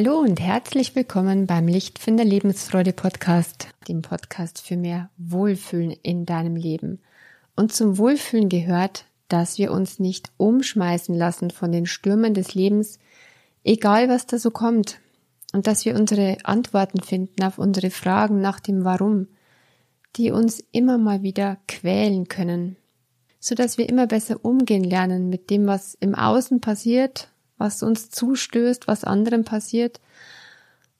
Hallo und herzlich willkommen beim Lichtfinder Lebensfreude Podcast, dem Podcast für mehr Wohlfühlen in deinem Leben. Und zum Wohlfühlen gehört, dass wir uns nicht umschmeißen lassen von den Stürmen des Lebens, egal was da so kommt, und dass wir unsere Antworten finden auf unsere Fragen nach dem Warum, die uns immer mal wieder quälen können, so dass wir immer besser umgehen lernen mit dem, was im Außen passiert was uns zustößt, was anderen passiert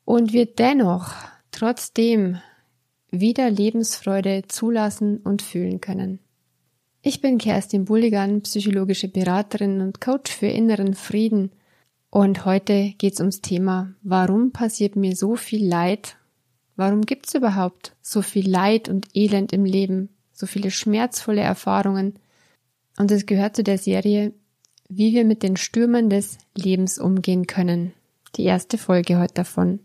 und wir dennoch trotzdem wieder Lebensfreude zulassen und fühlen können. Ich bin Kerstin Bulligan, psychologische Beraterin und Coach für inneren Frieden und heute geht's ums Thema, warum passiert mir so viel Leid? Warum gibt's überhaupt so viel Leid und Elend im Leben, so viele schmerzvolle Erfahrungen? Und es gehört zu der Serie wie wir mit den Stürmen des Lebens umgehen können. Die erste Folge heute davon.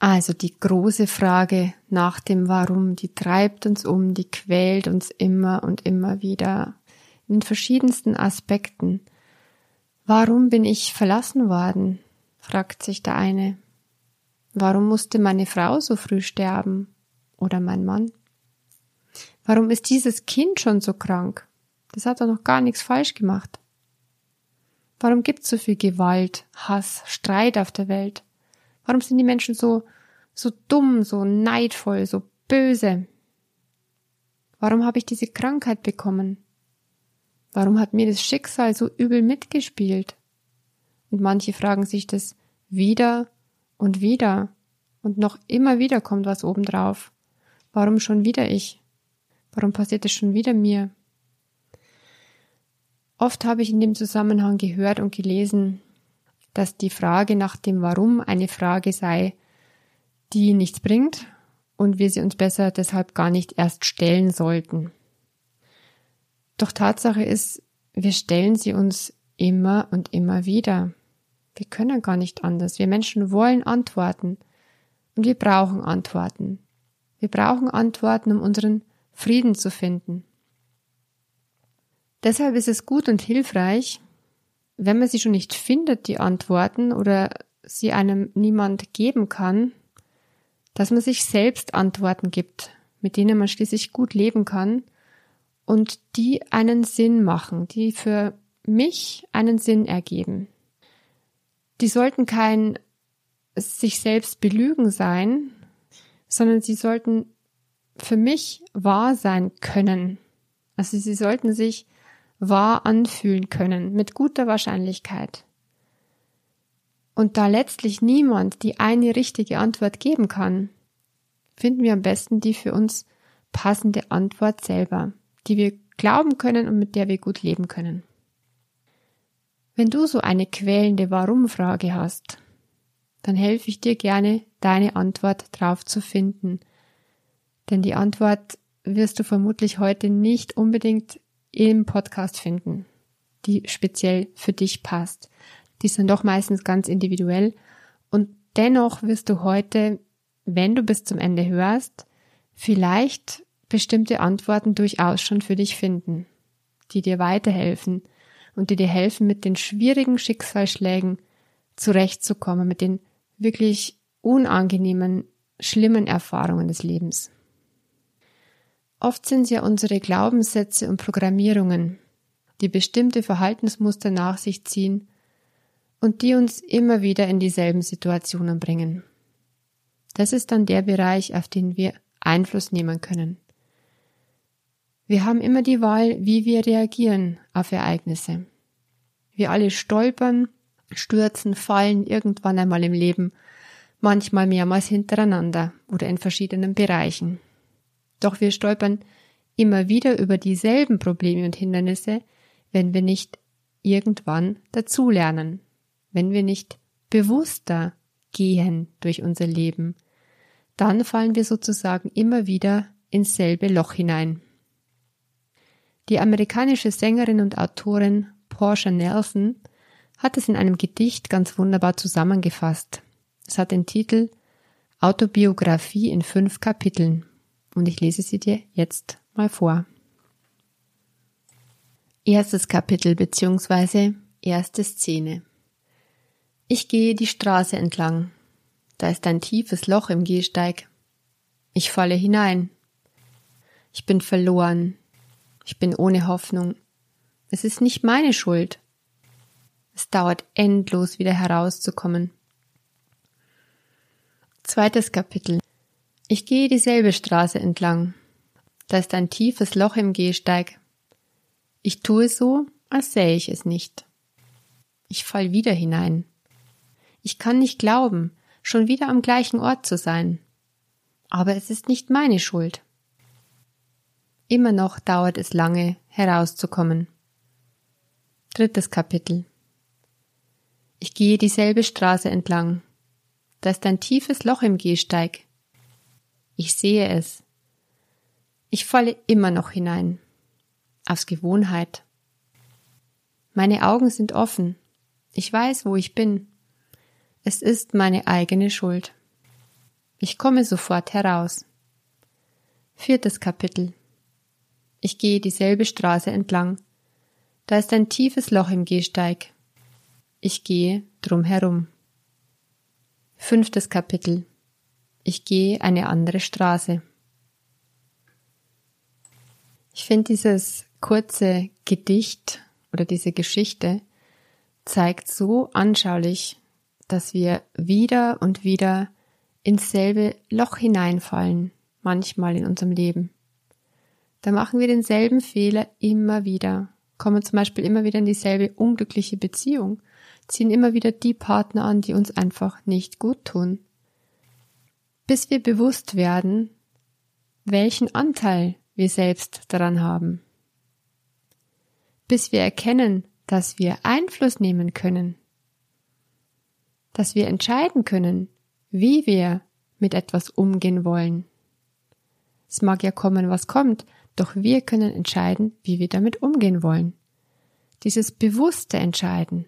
Also die große Frage nach dem Warum, die treibt uns um, die quält uns immer und immer wieder in verschiedensten Aspekten. Warum bin ich verlassen worden? fragt sich der eine. Warum musste meine Frau so früh sterben? Oder mein Mann? Warum ist dieses Kind schon so krank? Das hat doch noch gar nichts falsch gemacht. Warum gibt es so viel Gewalt, Hass, Streit auf der Welt? Warum sind die Menschen so, so dumm, so neidvoll, so böse? Warum habe ich diese Krankheit bekommen? Warum hat mir das Schicksal so übel mitgespielt? Und manche fragen sich das wieder und wieder und noch immer wieder kommt was obendrauf. Warum schon wieder ich? Warum passiert es schon wieder mir? Oft habe ich in dem Zusammenhang gehört und gelesen, dass die Frage nach dem Warum eine Frage sei, die nichts bringt und wir sie uns besser deshalb gar nicht erst stellen sollten. Doch Tatsache ist, wir stellen sie uns immer und immer wieder. Wir können gar nicht anders. Wir Menschen wollen Antworten und wir brauchen Antworten. Wir brauchen Antworten, um unseren Frieden zu finden. Deshalb ist es gut und hilfreich, wenn man sie schon nicht findet, die Antworten, oder sie einem niemand geben kann, dass man sich selbst Antworten gibt, mit denen man schließlich gut leben kann und die einen Sinn machen, die für mich einen Sinn ergeben. Die sollten kein sich selbst belügen sein, sondern sie sollten für mich wahr sein können. Also sie sollten sich wahr anfühlen können, mit guter Wahrscheinlichkeit. Und da letztlich niemand die eine richtige Antwort geben kann, finden wir am besten die für uns passende Antwort selber, die wir glauben können und mit der wir gut leben können. Wenn du so eine quälende Warum-Frage hast, dann helfe ich dir gerne, deine Antwort drauf zu finden denn die Antwort wirst du vermutlich heute nicht unbedingt im Podcast finden, die speziell für dich passt. Die sind doch meistens ganz individuell und dennoch wirst du heute, wenn du bis zum Ende hörst, vielleicht bestimmte Antworten durchaus schon für dich finden, die dir weiterhelfen und die dir helfen, mit den schwierigen Schicksalsschlägen zurechtzukommen, mit den wirklich unangenehmen, schlimmen Erfahrungen des Lebens. Oft sind es ja unsere Glaubenssätze und Programmierungen, die bestimmte Verhaltensmuster nach sich ziehen und die uns immer wieder in dieselben Situationen bringen. Das ist dann der Bereich, auf den wir Einfluss nehmen können. Wir haben immer die Wahl, wie wir reagieren auf Ereignisse. Wir alle stolpern, stürzen, fallen irgendwann einmal im Leben, manchmal mehrmals hintereinander oder in verschiedenen Bereichen. Doch wir stolpern immer wieder über dieselben Probleme und Hindernisse, wenn wir nicht irgendwann dazulernen, wenn wir nicht bewusster gehen durch unser Leben, dann fallen wir sozusagen immer wieder ins selbe Loch hinein. Die amerikanische Sängerin und Autorin Portia Nelson hat es in einem Gedicht ganz wunderbar zusammengefasst. Es hat den Titel Autobiografie in fünf Kapiteln und ich lese sie dir jetzt mal vor. Erstes Kapitel bzw. erste Szene. Ich gehe die Straße entlang. Da ist ein tiefes Loch im Gehsteig. Ich falle hinein. Ich bin verloren. Ich bin ohne Hoffnung. Es ist nicht meine Schuld. Es dauert endlos wieder herauszukommen. Zweites Kapitel. Ich gehe dieselbe Straße entlang. Da ist ein tiefes Loch im Gehsteig. Ich tue so, als sähe ich es nicht. Ich fall wieder hinein. Ich kann nicht glauben, schon wieder am gleichen Ort zu sein. Aber es ist nicht meine Schuld. Immer noch dauert es lange, herauszukommen. Drittes Kapitel. Ich gehe dieselbe Straße entlang. Da ist ein tiefes Loch im Gehsteig. Ich sehe es. Ich falle immer noch hinein. Aus Gewohnheit. Meine Augen sind offen. Ich weiß, wo ich bin. Es ist meine eigene Schuld. Ich komme sofort heraus. Viertes Kapitel. Ich gehe dieselbe Straße entlang. Da ist ein tiefes Loch im Gehsteig. Ich gehe drum herum. Fünftes Kapitel. Ich gehe eine andere Straße. Ich finde dieses kurze Gedicht oder diese Geschichte zeigt so anschaulich, dass wir wieder und wieder ins selbe Loch hineinfallen, manchmal in unserem Leben. Da machen wir denselben Fehler immer wieder, kommen zum Beispiel immer wieder in dieselbe unglückliche Beziehung ziehen immer wieder die Partner an, die uns einfach nicht gut tun. Bis wir bewusst werden, welchen Anteil wir selbst daran haben. Bis wir erkennen, dass wir Einfluss nehmen können. Dass wir entscheiden können, wie wir mit etwas umgehen wollen. Es mag ja kommen, was kommt, doch wir können entscheiden, wie wir damit umgehen wollen. Dieses bewusste Entscheiden,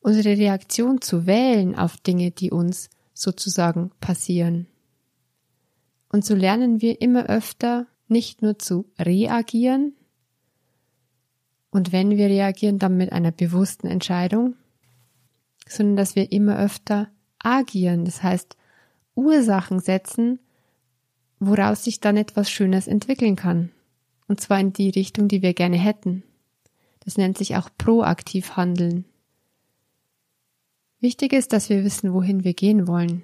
unsere Reaktion zu wählen auf Dinge, die uns sozusagen passieren. Und so lernen wir immer öfter nicht nur zu reagieren, und wenn wir reagieren, dann mit einer bewussten Entscheidung, sondern dass wir immer öfter agieren, das heißt Ursachen setzen, woraus sich dann etwas Schönes entwickeln kann. Und zwar in die Richtung, die wir gerne hätten. Das nennt sich auch proaktiv handeln. Wichtig ist, dass wir wissen, wohin wir gehen wollen,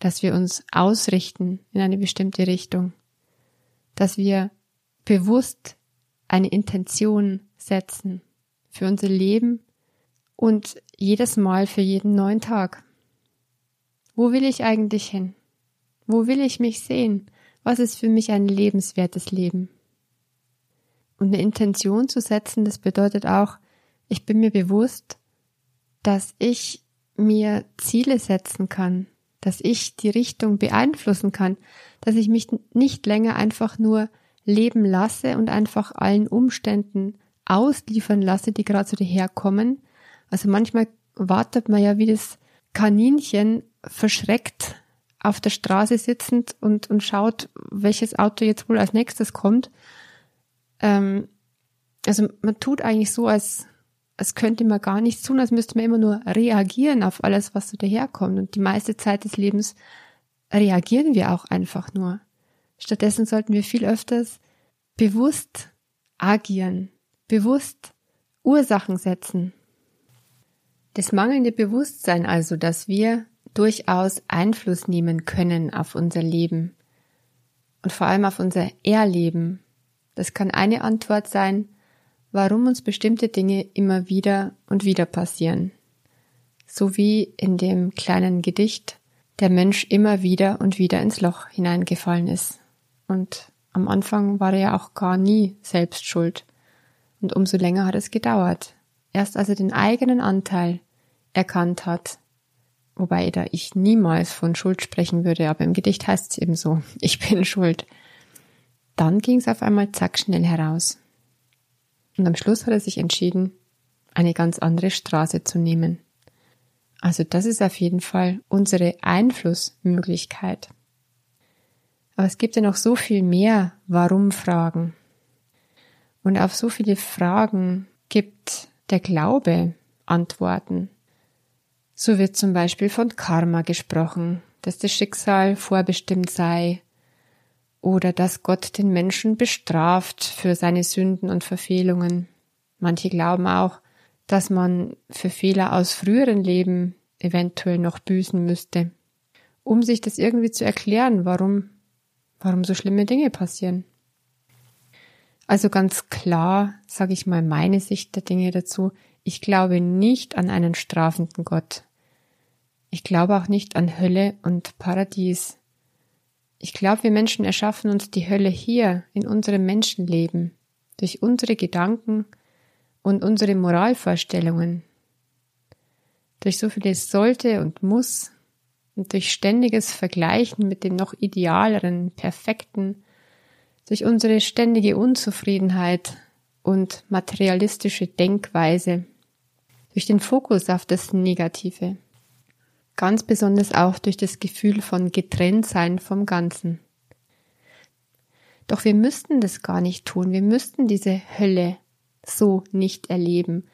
dass wir uns ausrichten in eine bestimmte Richtung, dass wir bewusst eine Intention setzen für unser Leben und jedes Mal für jeden neuen Tag. Wo will ich eigentlich hin? Wo will ich mich sehen? Was ist für mich ein lebenswertes Leben? Und eine Intention zu setzen, das bedeutet auch, ich bin mir bewusst, dass ich mir Ziele setzen kann, dass ich die Richtung beeinflussen kann, dass ich mich nicht länger einfach nur leben lasse und einfach allen Umständen ausliefern lasse, die gerade so daherkommen. Also manchmal wartet man ja wie das Kaninchen verschreckt auf der Straße sitzend und, und schaut, welches Auto jetzt wohl als nächstes kommt. Ähm, also man tut eigentlich so, als als könnte man gar nichts tun, als müsste man immer nur reagieren auf alles, was so daherkommt. Und die meiste Zeit des Lebens reagieren wir auch einfach nur. Stattdessen sollten wir viel öfters bewusst agieren, bewusst Ursachen setzen. Das mangelnde Bewusstsein also, dass wir durchaus Einfluss nehmen können auf unser Leben und vor allem auf unser Erleben. Das kann eine Antwort sein, warum uns bestimmte Dinge immer wieder und wieder passieren. So wie in dem kleinen Gedicht der Mensch immer wieder und wieder ins Loch hineingefallen ist. Und am Anfang war er ja auch gar nie selbst schuld. Und umso länger hat es gedauert. Erst als er den eigenen Anteil erkannt hat, wobei da ich niemals von Schuld sprechen würde, aber im Gedicht heißt es eben so, ich bin schuld. Dann ging es auf einmal zack schnell heraus. Und am Schluss hat er sich entschieden, eine ganz andere Straße zu nehmen. Also das ist auf jeden Fall unsere Einflussmöglichkeit. Aber es gibt ja noch so viel mehr Warum-Fragen. Und auf so viele Fragen gibt der Glaube Antworten. So wird zum Beispiel von Karma gesprochen, dass das Schicksal vorbestimmt sei oder dass Gott den Menschen bestraft für seine Sünden und Verfehlungen. Manche glauben auch, dass man für Fehler aus früheren Leben eventuell noch büßen müsste, um sich das irgendwie zu erklären, warum, warum so schlimme Dinge passieren. Also ganz klar, sage ich mal meine Sicht der Dinge dazu, ich glaube nicht an einen strafenden Gott. Ich glaube auch nicht an Hölle und Paradies. Ich glaube, wir Menschen erschaffen uns die Hölle hier in unserem Menschenleben durch unsere Gedanken und unsere Moralvorstellungen. Durch so vieles sollte und muss und durch ständiges Vergleichen mit dem noch idealeren, perfekten, durch unsere ständige Unzufriedenheit und materialistische Denkweise, durch den Fokus auf das Negative ganz besonders auch durch das Gefühl von Getrenntsein vom Ganzen. Doch wir müssten das gar nicht tun, wir müssten diese Hölle so nicht erleben,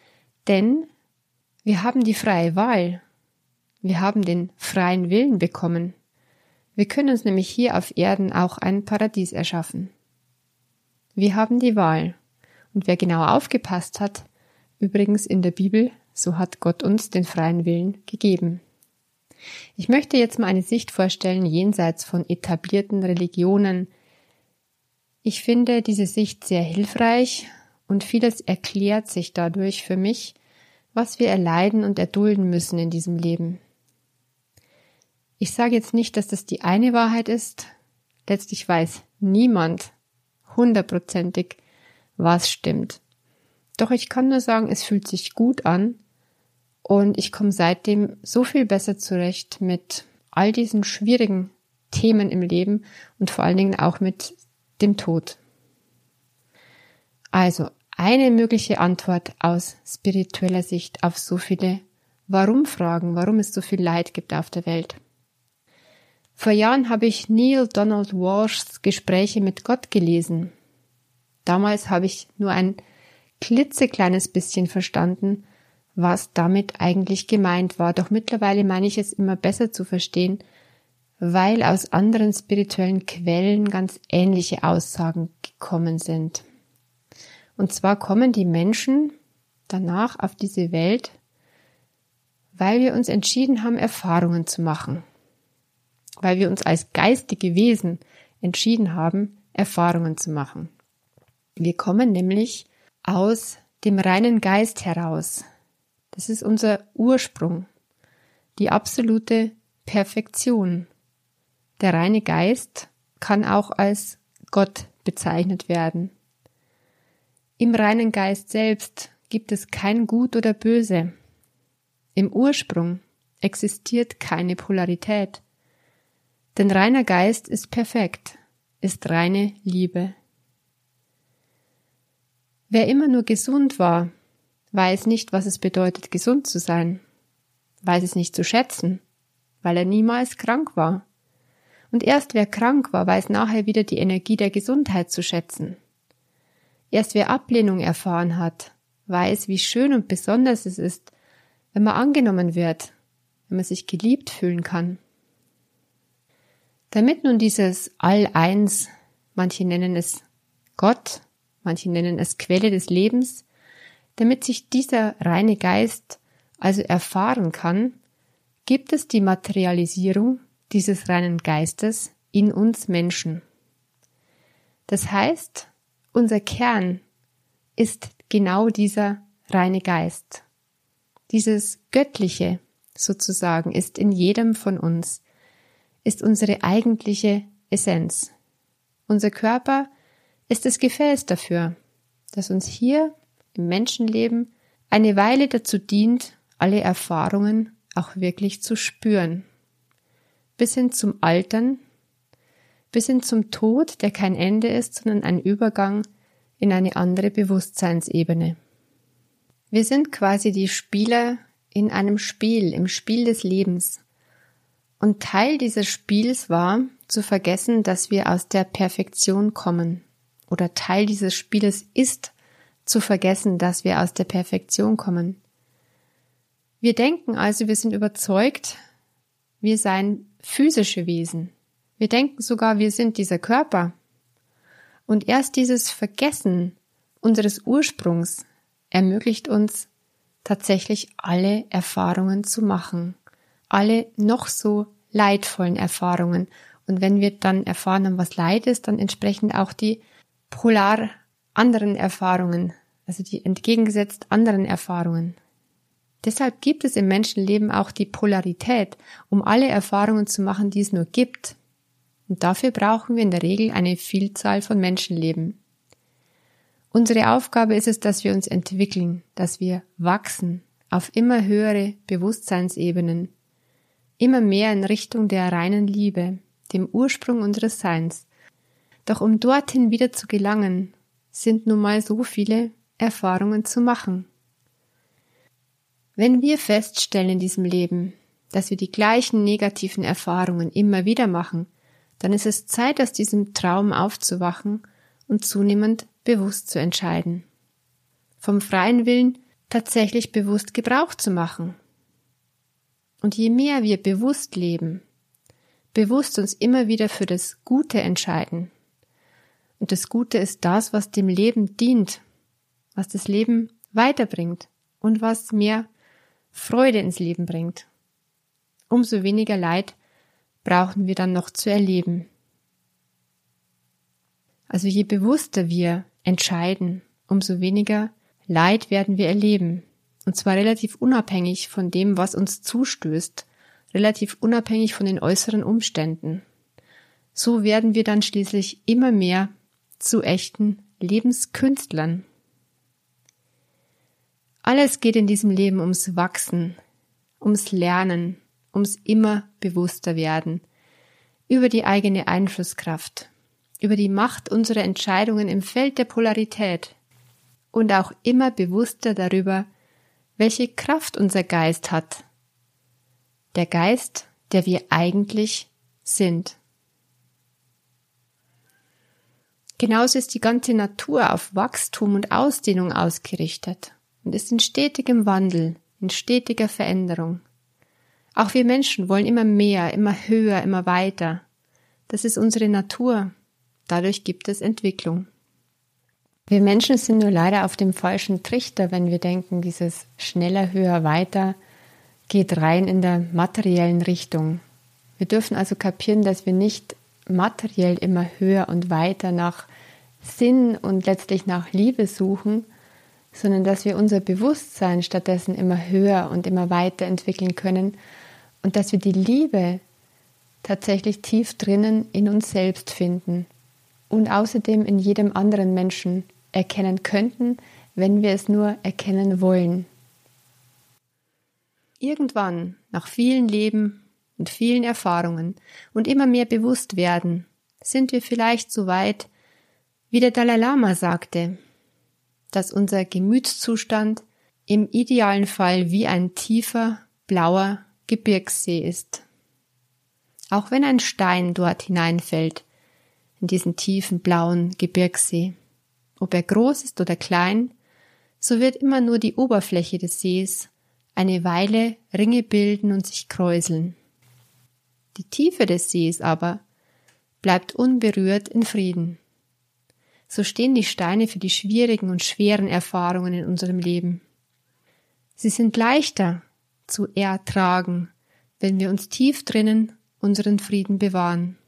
denn wir haben die freie Wahl, wir haben den freien Willen bekommen. Wir können uns nämlich hier auf Erden auch ein Paradies erschaffen. Wir haben die Wahl. Und wer genau aufgepasst hat, übrigens in der Bibel, so hat Gott uns den freien Willen gegeben. Ich möchte jetzt mal eine Sicht vorstellen jenseits von etablierten Religionen. Ich finde diese Sicht sehr hilfreich und vieles erklärt sich dadurch für mich, was wir erleiden und erdulden müssen in diesem Leben. Ich sage jetzt nicht, dass das die eine Wahrheit ist. Letztlich weiß niemand hundertprozentig, was stimmt. Doch ich kann nur sagen, es fühlt sich gut an, und ich komme seitdem so viel besser zurecht mit all diesen schwierigen Themen im Leben und vor allen Dingen auch mit dem Tod. Also eine mögliche Antwort aus spiritueller Sicht auf so viele Warum-Fragen, warum es so viel Leid gibt auf der Welt. Vor Jahren habe ich Neil Donald Walshs Gespräche mit Gott gelesen. Damals habe ich nur ein klitzekleines bisschen verstanden, was damit eigentlich gemeint war. Doch mittlerweile meine ich es immer besser zu verstehen, weil aus anderen spirituellen Quellen ganz ähnliche Aussagen gekommen sind. Und zwar kommen die Menschen danach auf diese Welt, weil wir uns entschieden haben, Erfahrungen zu machen. Weil wir uns als geistige Wesen entschieden haben, Erfahrungen zu machen. Wir kommen nämlich aus dem reinen Geist heraus, das ist unser Ursprung, die absolute Perfektion. Der reine Geist kann auch als Gott bezeichnet werden. Im reinen Geist selbst gibt es kein Gut oder Böse. Im Ursprung existiert keine Polarität. Denn reiner Geist ist perfekt, ist reine Liebe. Wer immer nur gesund war, weiß nicht, was es bedeutet, gesund zu sein, weiß es nicht zu schätzen, weil er niemals krank war. Und erst wer krank war, weiß nachher wieder die Energie der Gesundheit zu schätzen. Erst wer Ablehnung erfahren hat, weiß, wie schön und besonders es ist, wenn man angenommen wird, wenn man sich geliebt fühlen kann. Damit nun dieses All-Eins, manche nennen es Gott, manche nennen es Quelle des Lebens, damit sich dieser reine Geist also erfahren kann, gibt es die Materialisierung dieses reinen Geistes in uns Menschen. Das heißt, unser Kern ist genau dieser reine Geist. Dieses Göttliche sozusagen ist in jedem von uns, ist unsere eigentliche Essenz. Unser Körper ist das Gefäß dafür, das uns hier im Menschenleben eine Weile dazu dient, alle Erfahrungen auch wirklich zu spüren. Bis hin zum Altern, bis hin zum Tod, der kein Ende ist, sondern ein Übergang in eine andere Bewusstseinsebene. Wir sind quasi die Spieler in einem Spiel, im Spiel des Lebens. Und Teil dieses Spiels war, zu vergessen, dass wir aus der Perfektion kommen. Oder Teil dieses Spieles ist, zu vergessen, dass wir aus der Perfektion kommen. Wir denken also, wir sind überzeugt, wir seien physische Wesen. Wir denken sogar, wir sind dieser Körper. Und erst dieses Vergessen unseres Ursprungs ermöglicht uns tatsächlich alle Erfahrungen zu machen. Alle noch so leidvollen Erfahrungen. Und wenn wir dann erfahren haben, was Leid ist, dann entsprechend auch die polar anderen Erfahrungen, also die entgegengesetzt anderen Erfahrungen. Deshalb gibt es im Menschenleben auch die Polarität, um alle Erfahrungen zu machen, die es nur gibt. Und dafür brauchen wir in der Regel eine Vielzahl von Menschenleben. Unsere Aufgabe ist es, dass wir uns entwickeln, dass wir wachsen auf immer höhere Bewusstseinsebenen, immer mehr in Richtung der reinen Liebe, dem Ursprung unseres Seins. Doch um dorthin wieder zu gelangen, sind nun mal so viele Erfahrungen zu machen. Wenn wir feststellen in diesem Leben, dass wir die gleichen negativen Erfahrungen immer wieder machen, dann ist es Zeit, aus diesem Traum aufzuwachen und zunehmend bewusst zu entscheiden. Vom freien Willen tatsächlich bewusst Gebrauch zu machen. Und je mehr wir bewusst leben, bewusst uns immer wieder für das Gute entscheiden, und das Gute ist das, was dem Leben dient, was das Leben weiterbringt und was mehr Freude ins Leben bringt. Umso weniger Leid brauchen wir dann noch zu erleben. Also je bewusster wir entscheiden, umso weniger Leid werden wir erleben. Und zwar relativ unabhängig von dem, was uns zustößt, relativ unabhängig von den äußeren Umständen. So werden wir dann schließlich immer mehr zu echten Lebenskünstlern. Alles geht in diesem Leben ums Wachsen, ums Lernen, ums immer bewusster werden, über die eigene Einflusskraft, über die Macht unserer Entscheidungen im Feld der Polarität und auch immer bewusster darüber, welche Kraft unser Geist hat. Der Geist, der wir eigentlich sind. Genauso ist die ganze Natur auf Wachstum und Ausdehnung ausgerichtet und ist in stetigem Wandel, in stetiger Veränderung. Auch wir Menschen wollen immer mehr, immer höher, immer weiter. Das ist unsere Natur. Dadurch gibt es Entwicklung. Wir Menschen sind nur leider auf dem falschen Trichter, wenn wir denken, dieses schneller, höher, weiter geht rein in der materiellen Richtung. Wir dürfen also kapieren, dass wir nicht materiell immer höher und weiter nach Sinn und letztlich nach Liebe suchen, sondern dass wir unser Bewusstsein stattdessen immer höher und immer weiter entwickeln können und dass wir die Liebe tatsächlich tief drinnen in uns selbst finden und außerdem in jedem anderen Menschen erkennen könnten, wenn wir es nur erkennen wollen. Irgendwann, nach vielen Leben und vielen Erfahrungen und immer mehr bewusst werden, sind wir vielleicht so weit, wie der Dalai Lama sagte, dass unser Gemütszustand im idealen Fall wie ein tiefer, blauer Gebirgssee ist. Auch wenn ein Stein dort hineinfällt, in diesen tiefen blauen Gebirgssee, ob er groß ist oder klein, so wird immer nur die Oberfläche des Sees eine Weile Ringe bilden und sich kräuseln. Die Tiefe des Sees aber bleibt unberührt in Frieden so stehen die Steine für die schwierigen und schweren Erfahrungen in unserem Leben. Sie sind leichter zu ertragen, wenn wir uns tief drinnen unseren Frieden bewahren.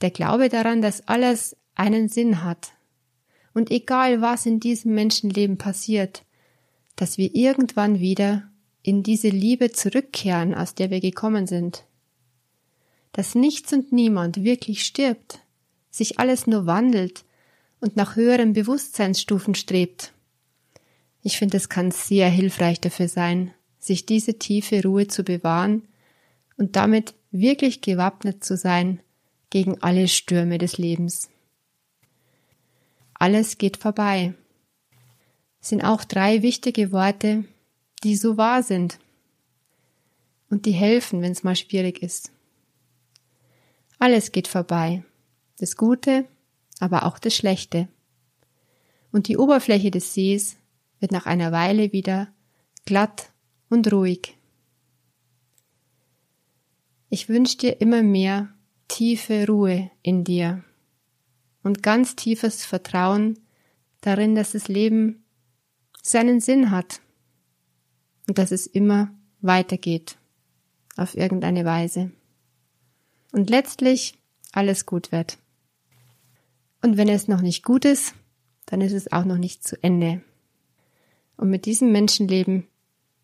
Der Glaube daran, dass alles einen Sinn hat und egal was in diesem Menschenleben passiert, dass wir irgendwann wieder in diese Liebe zurückkehren, aus der wir gekommen sind. Dass nichts und niemand wirklich stirbt, sich alles nur wandelt und nach höheren Bewusstseinsstufen strebt. Ich finde, es kann sehr hilfreich dafür sein, sich diese tiefe Ruhe zu bewahren und damit wirklich gewappnet zu sein gegen alle Stürme des Lebens. Alles geht vorbei. Sind auch drei wichtige Worte, die so wahr sind und die helfen, wenn es mal schwierig ist. Alles geht vorbei das Gute, aber auch das Schlechte. und die Oberfläche des Sees wird nach einer Weile wieder glatt und ruhig. Ich wünsche dir immer mehr tiefe Ruhe in dir und ganz tiefes Vertrauen darin, dass das Leben seinen Sinn hat und dass es immer weitergeht auf irgendeine Weise. Und letztlich alles gut wird. Und wenn es noch nicht gut ist, dann ist es auch noch nicht zu Ende. Und mit diesem Menschenleben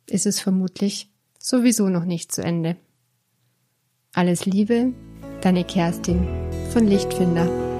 ist es vermutlich sowieso noch nicht zu Ende. Alles Liebe, deine Kerstin von Lichtfinder.